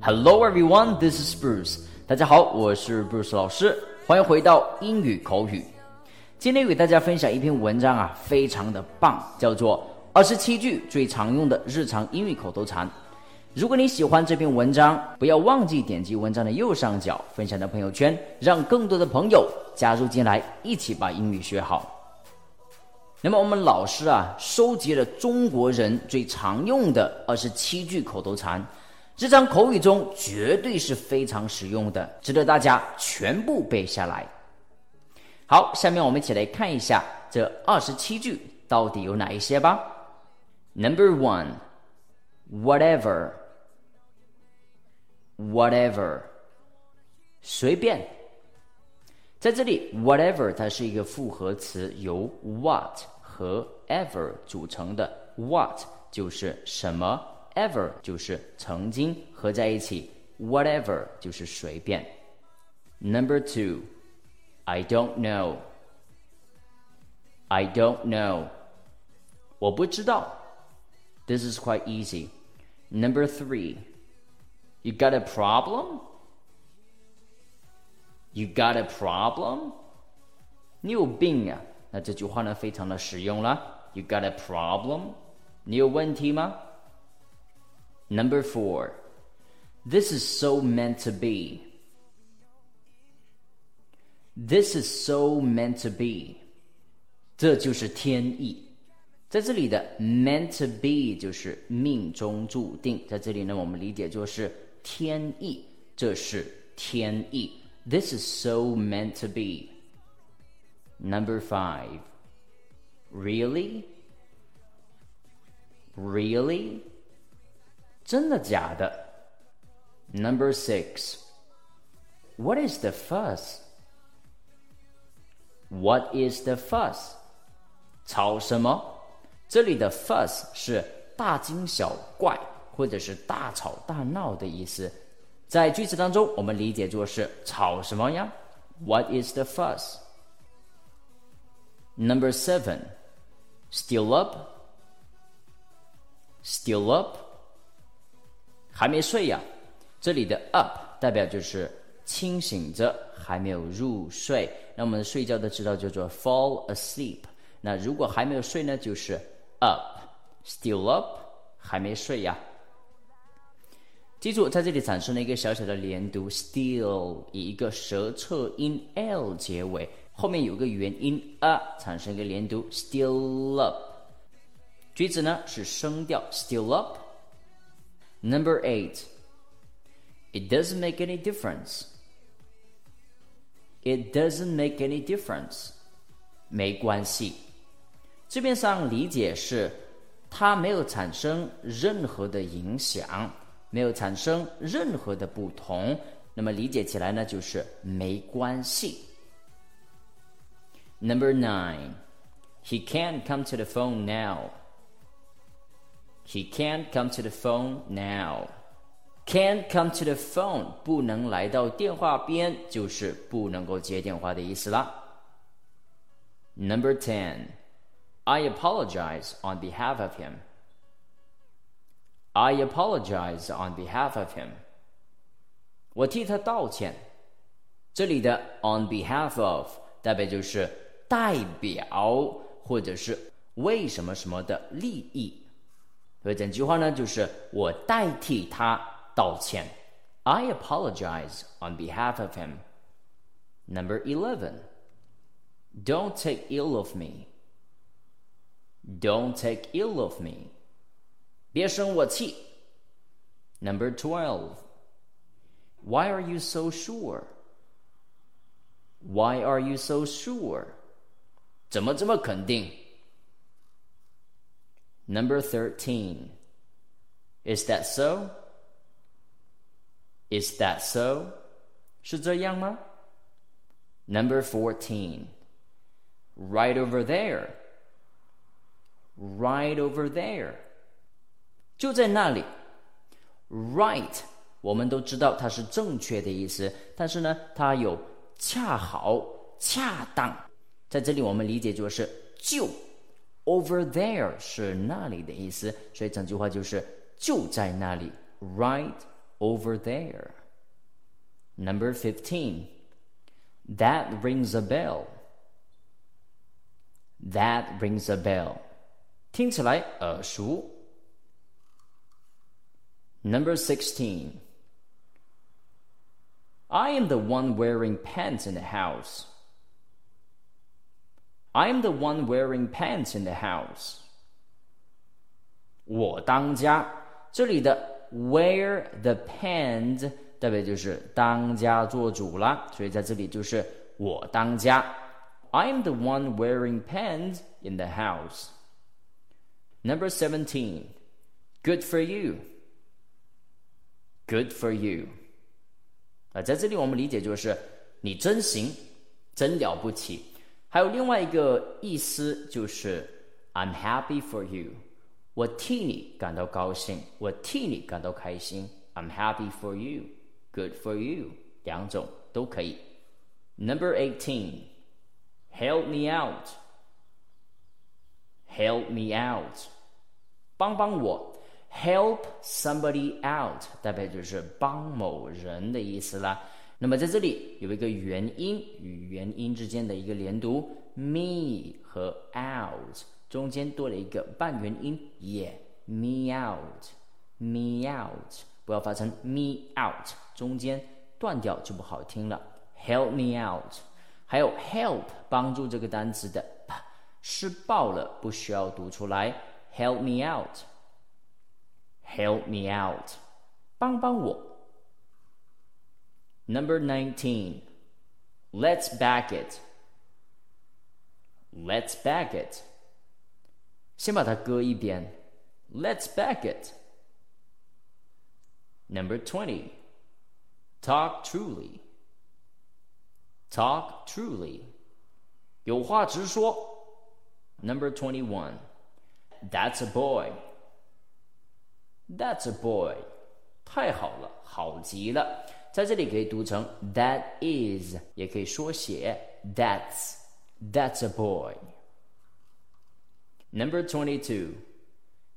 Hello everyone, this is Bruce. 大家好，我是 Bruce 老师，欢迎回到英语口语。今天给大家分享一篇文章啊，非常的棒，叫做《二十七句最常用的日常英语口头禅》。如果你喜欢这篇文章，不要忘记点击文章的右上角分享到朋友圈，让更多的朋友加入进来，一起把英语学好。那么我们老师啊，收集了中国人最常用的二十七句口头禅，日常口语中绝对是非常实用的，值得大家全部背下来。好，下面我们一起来看一下这二十七句到底有哪一些吧。Number one, whatever, whatever，随便。在这里，whatever 它是一个复合词，由 what 和 ever 组成的。what 就是什么 ever 就是曾经合在一起，whatever 就是随便。Number two, I don't know. I don't know. 我不知道。This is quite easy. Number three, you got a problem? You got a problem? 你有病啊！那这句话呢，非常的实用啦。You got a problem? 你有问题吗？？Number four, this is so meant to be. This is so meant to be，这就是天意。在这里的 meant to be 就是命中注定，在这里呢，我们理解就是天意，这是天意。This is so meant to be. Number five. Really? Really? 真的假的? Number six. What is the fuss? What is the fuss? 吵什么？这里的 fuss 是大惊小怪或者是大吵大闹的意思。在句子当中，我们理解作是吵什么呀？What is the fuss? Number seven, still up, still up， 还没睡呀？这里的 up 代表就是清醒着，还没有入睡。那我们睡觉的知道叫做 fall asleep。那如果还没有睡呢，就是 up, still up，还没睡呀？记住，在这里产生了一个小小的连读，still 以一个舌侧音 l 结尾，后面有个元音 a 产生一个连读，still up。句子呢是声调，still up。Number eight, it doesn't make any difference. It doesn't make any difference. 没关系。字面上理解是它没有产生任何的影响。没有产生任何的不同，那么理解起来呢，就是没关系。Number nine, he can't come to the phone now. He can't come to the phone now. Can't come to the phone 不能来到电话边，就是不能够接电话的意思啦。Number ten, I apologize on behalf of him. I apologize on behalf of him。我替他道歉。这里的 on behalf of 代表就是代表或者是为什么什么的利益。 所以整句话呢，就是我代替他道歉。I apologize on behalf of him. Number 11. Don't take ill of me. Don't take ill of me. 别生我气。Number twelve. Why are you so sure? Why are you so sure? 怎么这么肯定 ？Number thirteen. Is that so? Is that so? 是这样吗？Number fourteen. Right over there. Right over there. 就在那里，right，我们都知道它是正确的意思，但是呢，它有恰好、恰当，在这里我们理解就是就 ，over there 是那里的意思，所以整句话就是就在那里，right over there. Number 15. That rings a bell. That rings a bell. 听起来耳熟。Number 16. I am the one wearing pants in the house. I am the one wearing pants in the house. 我当家。这里的 wear the pants 代表就是当家做主了，所以在这里就是我当家。I am the one wearing pants in the house. Number seventeen. Good for you. Good for you. 啊，在这里我们理解就是你真行，真了不起。 还有另外一个意思就是 I'm happy for you，我替你感到高兴，我替你感到开心。I'm happy for you, good for you，两种都可以。Number eighteen, help me out. Help me out，帮帮我。Help somebody out 代表就是帮某人的意思啦。 那么在这里有一个元音与元音之间的一个连读，me 和 out 中间多了一个半元音，yeah，me out，me out，不要发成 me out，中间断掉就不好听了。Help me out，还有 help 帮助这个单词的是爆了，不需要读出来。Help me out，help me out，帮帮我。Number 19. Let's back it. Let's back it. 先把它搁一边. Let's back it. Number 20. Talk truly. Talk truly. 有话直说. Number 21. That's a boy. That's a boy. 太好了，好极了。 在这里可以读成 that is，也可以缩写 that's that's a boy. Number twenty-two.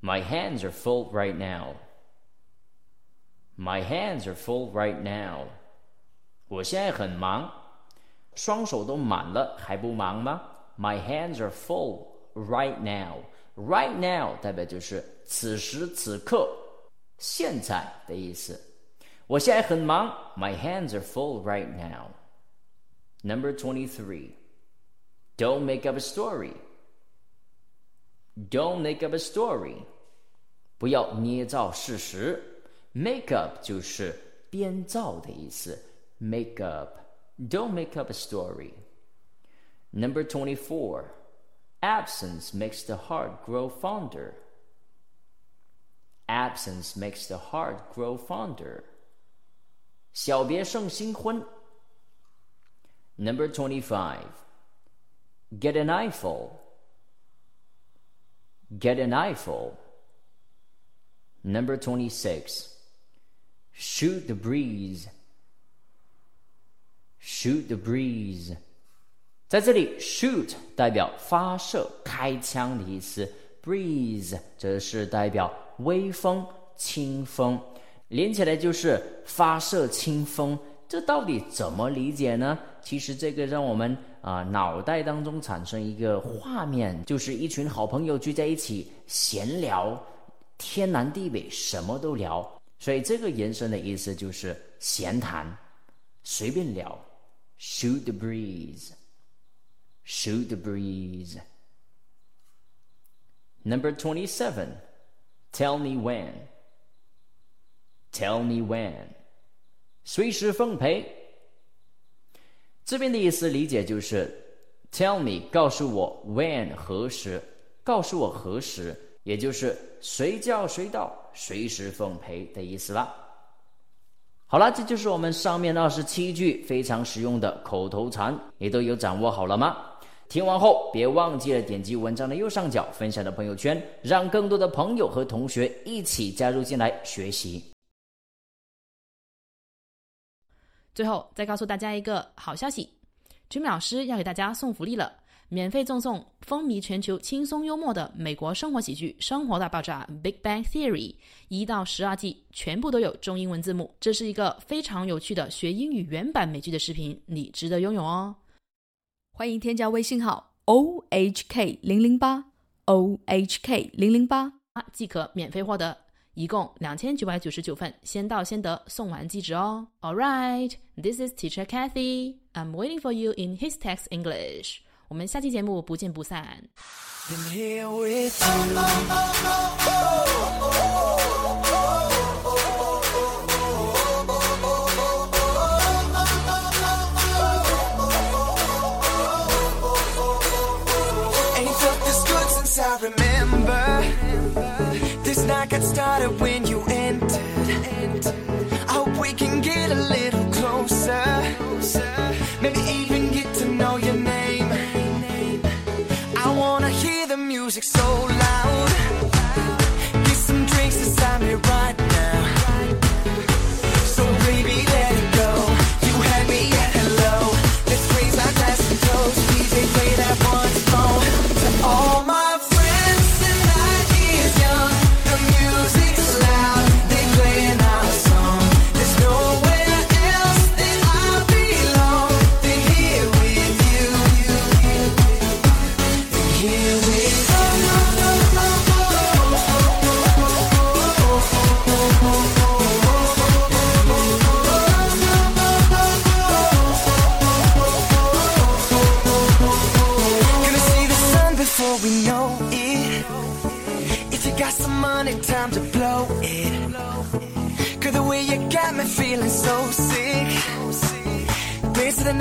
My hands are full right now. My hands are full right now. 我现在很忙，双手都满了，还不忙吗？My hands are full right now. Right now 代表就是此时此刻、现在的意思。 我现在很忙，My hands are full right now. Number twenty-three. Don't make up a story. Don't make up a story. 不要捏造事实。Make up 就是编造的意思。Make up. Don't make up a story. Number twenty-four. Absence makes the heart grow fonder. Absence makes the heart grow fonder. 小别胜新婚。Number twenty-five. Get an eyeful. Get an eyeful. Number twenty-six. Shoot the breeze. Shoot the breeze. 在这里，shoot 代表发射、开枪的意思，breeze 则是代表微风、清风。 连起来就是发射清风，这到底怎么理解呢？其实这个让我们啊脑袋当中产生一个画面，就是一群好朋友聚在一起闲聊，天南地北什么都聊。所以这个延伸的意思就是闲谈，随便聊，shoot the breeze，shoot the breeze。Number twenty-seven，tell me when。Tell me when，随时奉陪。这边的意思理解就是，Tell me，告诉我 when 何时，告诉我何时，也就是随叫随到，随时奉陪的意思啦。好了，这就是我们上面二十七句非常实用的口头禅，你都有掌握好了吗？听完后别忘记了点击文章的右上角分享到朋友圈，让更多的朋友和同学一起加入进来学习。最后再告诉大家一个好消息，，Jimmy 老师要给大家送福利了。免费赠送风靡全球、轻松幽默的美国生活喜剧《生活大爆炸》（Big Bang Theory） 一到十二季，全部都有中英文字幕。这是一个非常有趣的学英语原版美剧的视频，你值得拥有哦！欢迎添加微信号 o h k 零零八 o h k 零零八，即可免费获得。一共两千九百九十九份，先到先得，送完即止哦。All right, this is Teacher Kathy. I'm waiting for you in his text English. 我们下期节目不见不散。I this night got started when you entered. I hope we can get a little closer.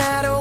Got